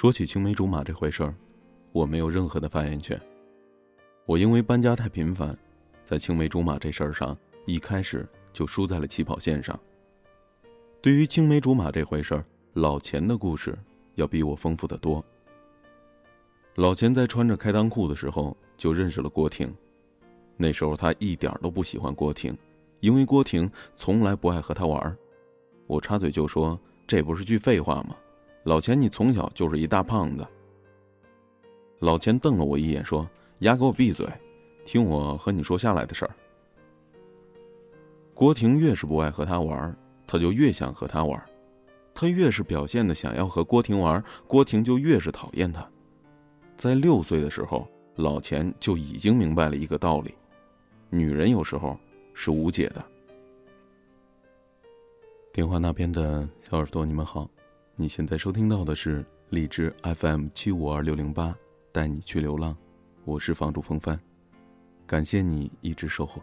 说起青梅竹马这回事儿，我没有任何的发言权。我因为搬家太频繁，在青梅竹马这事儿上，一开始就输在了起跑线上。对于青梅竹马这回事儿，老钱的故事要比我丰富的多。老钱在穿着开裆裤的时候就认识了郭婷，那时候他一点都不喜欢郭婷，因为郭婷从来不爱和他玩儿。我插嘴就说：“这不是句废话吗？老钱，你从小就是一大胖子。”老钱瞪了我一眼说：“丫，给我闭嘴，听我和你说下来的事儿。”郭婷越是不爱和他玩，他就越想和他玩；他越是表现的想要和郭婷玩，郭婷就越是讨厌他。在六岁的时候，老钱就已经明白了一个道理：女人有时候是无解的。电话那边的小耳朵，你们好，你现在收听到的是荔枝 FM 七五二六零八，带你去流浪，我是房主风帆，感谢你一直守候，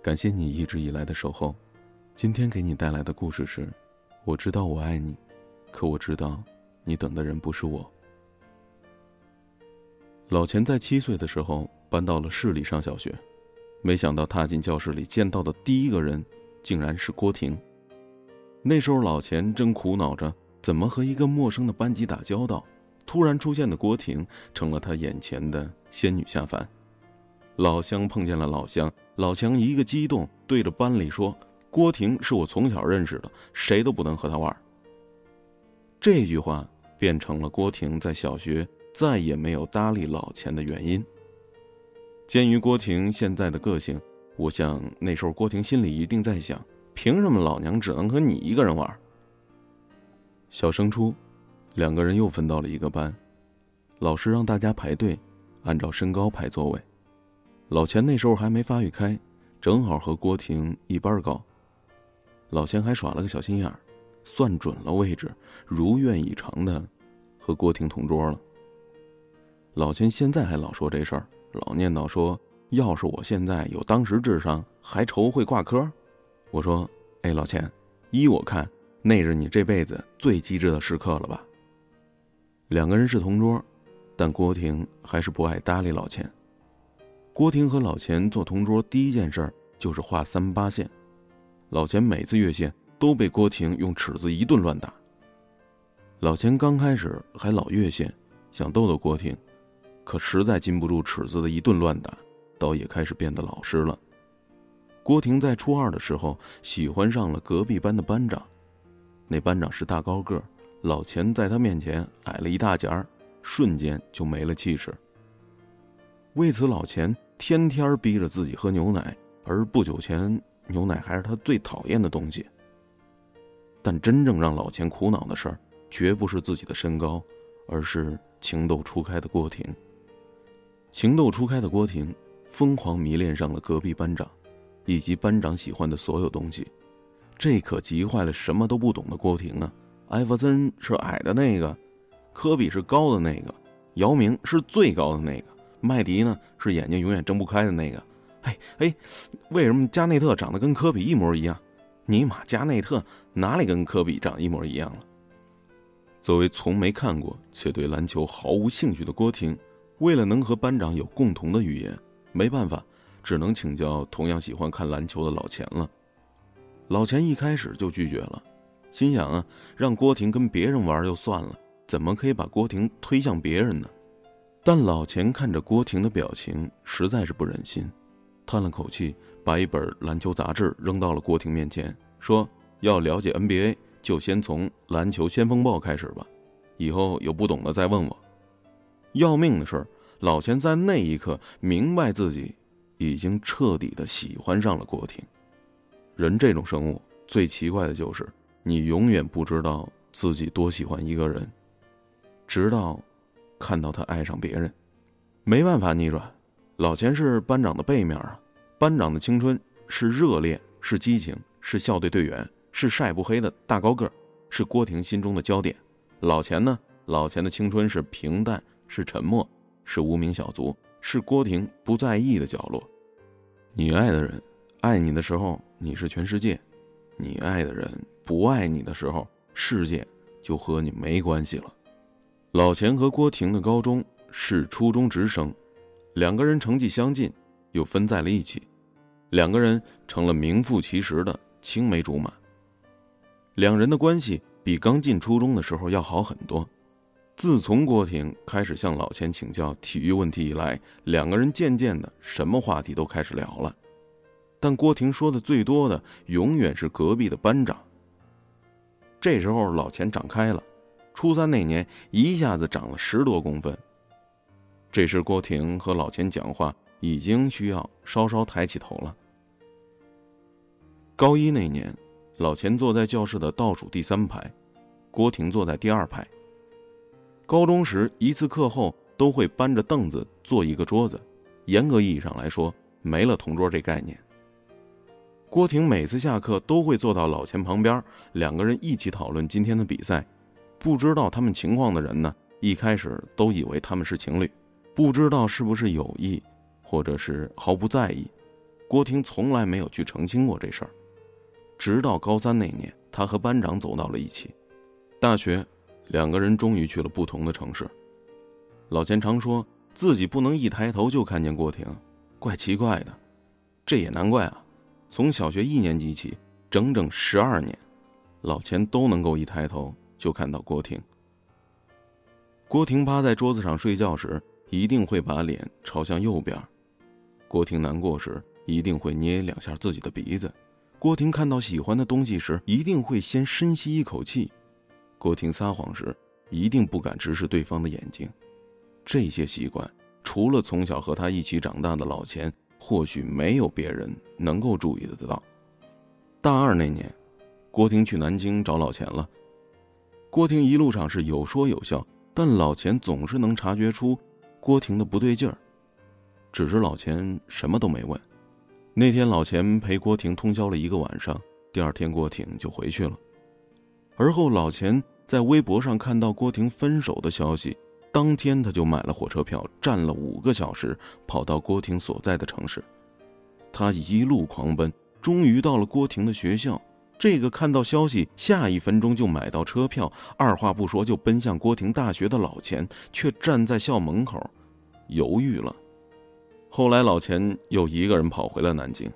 感谢你一直以来的守候。今天给你带来的故事是：我知道我爱你，可我知道你等的人不是我。老钱在七岁的时候搬到了市里上小学，没想到踏进教室里见到的第一个人，竟然是郭婷。那时候老钱正苦恼着怎么和一个陌生的班级打交道，突然出现的郭婷成了他眼前的仙女下凡。老乡碰见了老乡，老强一个激动，对着班里说：“郭婷是我从小认识的，谁都不能和她玩。”这句话变成了郭婷在小学。再也没有搭理老钱的原因。鉴于郭婷现在的个性，我想那时候郭婷心里一定在想：凭什么老娘只能和你一个人玩？小升初，两个人又分到了一个班，老师让大家排队，按照身高排座位。老钱那时候还没发育开，正好和郭婷一般高。老钱还耍了个小心眼儿，算准了位置，如愿以偿的和郭婷同桌了。老钱现在还老说这事儿，老念叨说：“要是我现在有当时智商，还愁会挂科？”我说：“哎，老钱，依我看，那是你这辈子最机智的时刻了吧？”两个人是同桌，但郭婷还是不爱搭理老钱。郭婷和老钱做同桌，第一件事就是画三八线。老钱每次越线都被郭婷用尺子一顿乱打。老钱刚开始还老越线，想逗逗郭婷。可实在禁不住尺子的一顿乱打，倒也开始变得老实了。郭婷在初二的时候喜欢上了隔壁班的班长，那班长是大高个，老钱在他面前矮了一大截儿，瞬间就没了气势。为此，老钱天天逼着自己喝牛奶，而不久前牛奶还是他最讨厌的东西。但真正让老钱苦恼的事儿，绝不是自己的身高，而是情窦初开的郭婷。情窦初开的郭婷，疯狂迷恋上了隔壁班长，以及班长喜欢的所有东西，这可急坏了什么都不懂的郭婷啊！艾弗森是矮的那个，科比是高的那个，姚明是最高的那个，麦迪呢是眼睛永远睁不开的那个。哎哎，为什么加内特长得跟科比一模一样？尼玛，加内特哪里跟科比长一模一样了？作为从没看过且对篮球毫无兴趣的郭婷。为了能和班长有共同的语言，没办法，只能请教同样喜欢看篮球的老钱了。老钱一开始就拒绝了，心想啊，让郭婷跟别人玩就算了，怎么可以把郭婷推向别人呢？但老钱看着郭婷的表情，实在是不忍心，叹了口气，把一本篮球杂志扔到了郭婷面前，说：“要了解 NBA，就先从《篮球先锋报》开始吧，以后有不懂的再问我。”要命的是，老钱在那一刻明白自己已经彻底的喜欢上了郭婷。人这种生物最奇怪的就是，你永远不知道自己多喜欢一个人，直到看到他爱上别人。没办法逆转，老钱是班长的背面啊。班长的青春是热烈，是激情，是校队队员，是晒不黑的大高个，是郭婷心中的焦点。老钱呢？老钱的青春是平淡。是沉默，是无名小卒，是郭婷不在意的角落。你爱的人爱你的时候，你是全世界；你爱的人不爱你的时候，世界就和你没关系了。老钱和郭婷的高中是初中直升，两个人成绩相近，又分在了一起，两个人成了名副其实的青梅竹马。两人的关系比刚进初中的时候要好很多。自从郭婷开始向老钱请教体育问题以来，两个人渐渐的什么话题都开始聊了。但郭婷说的最多的永远是隔壁的班长。这时候老钱长开了。初三那年，一下子长了十多公分。这时，郭婷和老钱讲话已经需要稍稍抬起头了。高一那年，老钱坐在教室的倒数第三排，郭婷坐在第二排。高中时，一次课后都会搬着凳子坐一个桌子，严格意义上来说，没了同桌这概念。郭婷每次下课都会坐到老钱旁边，两个人一起讨论今天的比赛。不知道他们情况的人呢，一开始都以为他们是情侣，不知道是不是有意，或者是毫不在意。郭婷从来没有去澄清过这事儿，直到高三那年，他和班长走到了一起。大学，两个人终于去了不同的城市。老钱常说自己不能一抬头就看见郭婷，怪奇怪的。这也难怪啊，从小学一年级起，整整十二年，老钱都能够一抬头。就看到郭婷。郭婷趴在桌子上睡觉时，一定会把脸朝向右边。郭婷难过时，一定会捏两下自己的鼻子。郭婷看到喜欢的东西时，一定会先深吸一口气。郭婷撒谎时，一定不敢直视对方的眼睛。这些习惯，除了从小和他一起长大的老钱，或许没有别人能够注意得到。大二那年，郭婷去南京找老钱了。郭婷一路上是有说有笑，但老钱总是能察觉出郭婷的不对劲儿，只是老钱什么都没问。那天老钱陪郭婷通宵了一个晚上，第二天郭婷就回去了。而后老钱在微博上看到郭婷分手的消息，当天他就买了火车票，站了五个小时，跑到郭婷所在的城市。他一路狂奔，终于到了郭婷的学校。这个看到消息，下一分钟就买到车票，二话不说就奔向郭婷大学的老钱，却站在校门口，犹豫了。后来老钱又一个人跑回了南京。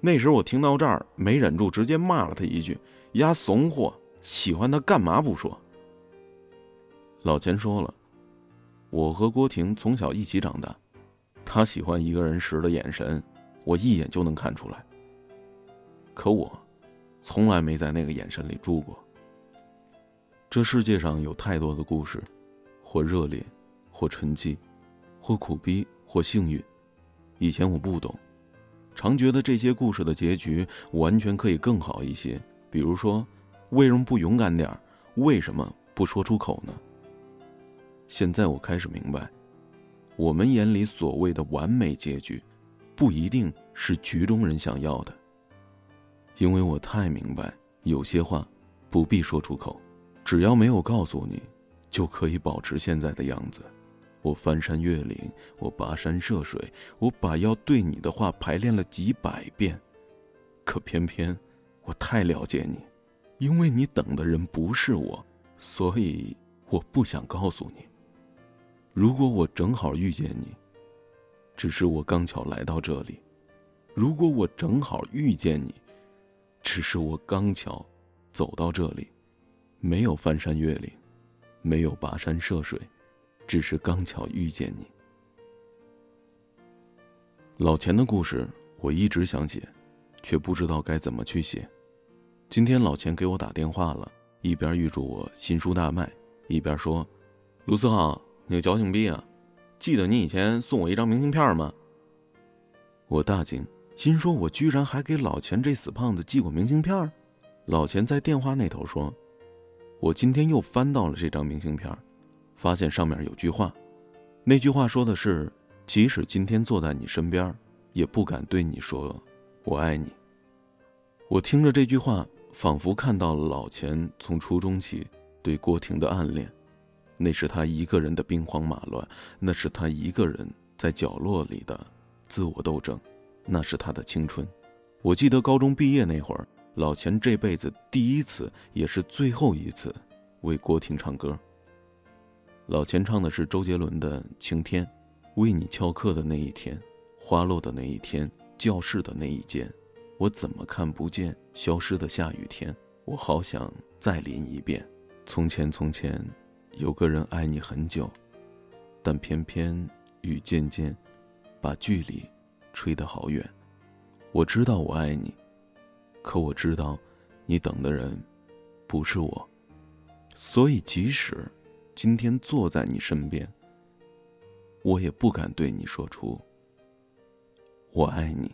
那时我听到这儿，没忍住，直接骂了他一句：“丫怂货，喜欢他干嘛不说？”老钱说了：“我和郭婷从小一起长大，她喜欢一个人时的眼神，我一眼就能看出来。可我……”从来没在那个眼神里住过。这世界上有太多的故事，或热烈，或沉寂，或苦逼，或幸运。以前我不懂，常觉得这些故事的结局完全可以更好一些。比如说，为什么不勇敢点儿为什么不说出口呢？现在我开始明白，我们眼里所谓的完美结局，不一定是局中人想要的。因为我太明白，有些话不必说出口，只要没有告诉你，就可以保持现在的样子。我翻山越岭，我跋山涉水，我把要对你的话排练了几百遍，可偏偏我太了解你，因为你等的人不是我，所以我不想告诉你。如果我正好遇见你，只是我刚巧来到这里；如果我正好遇见你。只是我刚巧走到这里，没有翻山越岭，没有跋山涉水，只是刚巧遇见你。老钱的故事我一直想写，却不知道该怎么去写。今天老钱给我打电话了，一边预祝我新书大卖，一边说：“卢思浩，你个矫情逼啊！记得你以前送我一张明信片吗？”我大惊。心说：“我居然还给老钱这死胖子寄过明信片。”老钱在电话那头说：“我今天又翻到了这张明信片，发现上面有句话，那句话说的是：即使今天坐在你身边，也不敢对你说我爱你。”我听着这句话，仿佛看到了老钱从初中起对郭婷的暗恋，那是他一个人的兵荒马乱，那是他一个人在角落里的自我斗争。那是他的青春，我记得高中毕业那会儿，老钱这辈子第一次，也是最后一次，为郭婷唱歌。老钱唱的是周杰伦的《晴天》，为你翘课的那一天，花落的那一天，教室的那一间，我怎么看不见消失的下雨天？我好想再淋一遍。从前从前，有个人爱你很久，但偏偏雨渐渐把距离吹得好远。我知道我爱你，可我知道你等的人不是我，所以即使。今天坐在你身边，我也不敢对你说出“我爱你”。